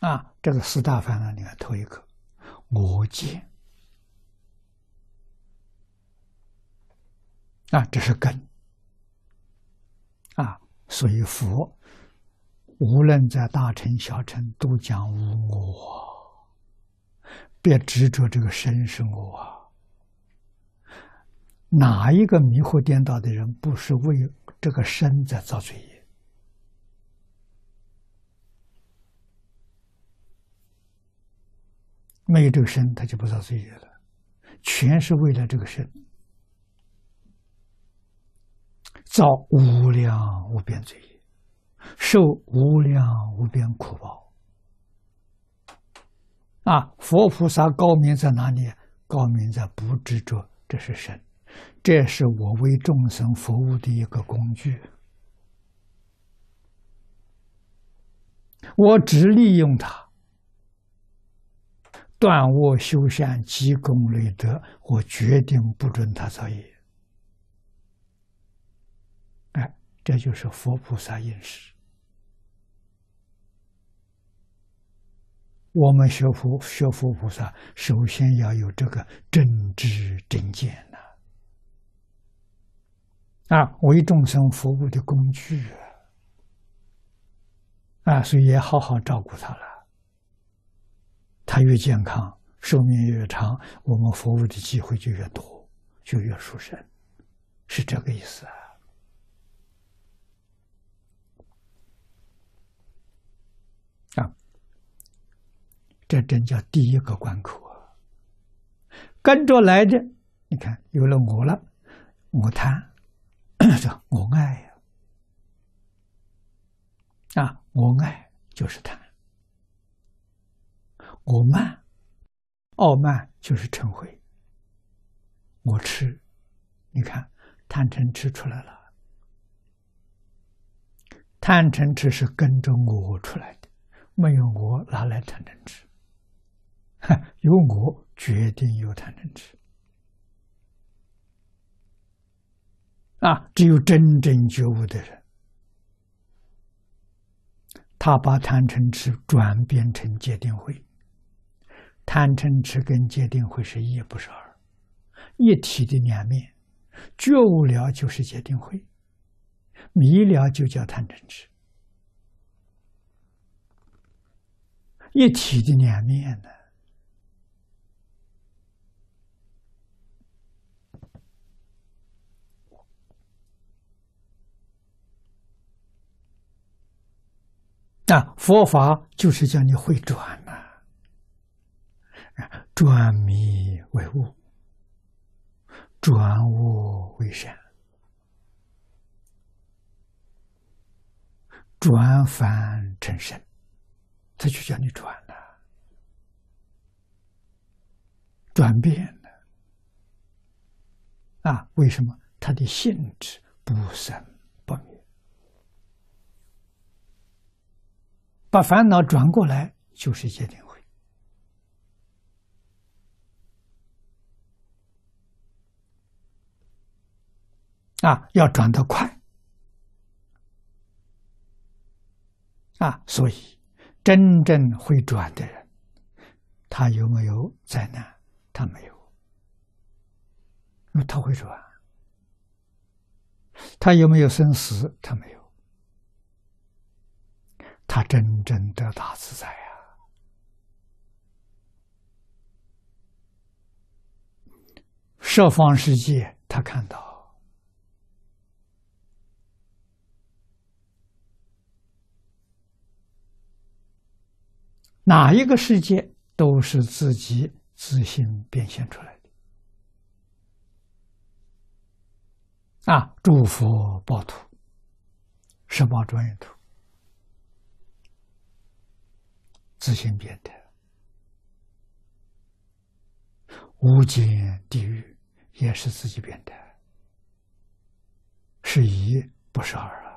啊，这个四大烦恼里面头一个，我见啊，这是根啊，所以佛无论在大乘小乘都讲无我，别执着这个身是我。哪一个迷惑颠倒的人不是为这个身在造罪业？没有这个身，他就不造罪业了。全是为了这个身，造无量无边罪业，受无量无边苦报。啊，佛菩萨高明在哪里？高明在不执着，这是身，这是我为众生服务的一个工具，我只利用它。断恶修善、积功累德，我决定不准他造业。哎，这就是佛菩萨应时。我们学佛学佛菩萨，首先要有这个正知正见呐。啊，为众生服务的工具啊，啊，所以也好好照顾他了。他越健康，寿命越长，我们服务的机会就越多，就越殊胜，是这个意思啊！啊，这真叫第一个关口啊！跟着来的，你看有了我了，我贪，我爱！啊，我爱就是贪。我慢，傲慢就是嗔恚。我吃，你看贪嗔痴出来了。贪嗔痴是跟着我出来的，没有我哪来贪嗔痴？有我决定有贪嗔痴。啊，只有真正觉悟的人，他把贪嗔痴转变成戒定慧。贪嗔痴跟界定慧是一，不是二，一体的两面。觉悟了就是界定慧，迷了就叫贪嗔痴，一体的两面呢。那佛法就是叫你会转。转迷为悟，转恶为善，转凡成圣，他就叫你转了，转变了。啊，为什么？他的性质不生不灭，把烦恼转过来就是界定。啊，要转得快啊！所以，真正会转的人，他有没有灾难？他没有，因为他会转。他有没有生死？他没有。他真正得大自在呀！设方世界，他看到。哪一个世界都是自己自行变现出来的啊！诸佛报土，十宝庄严土，自行变的；无间地狱也是自己变的，是一不是二啊！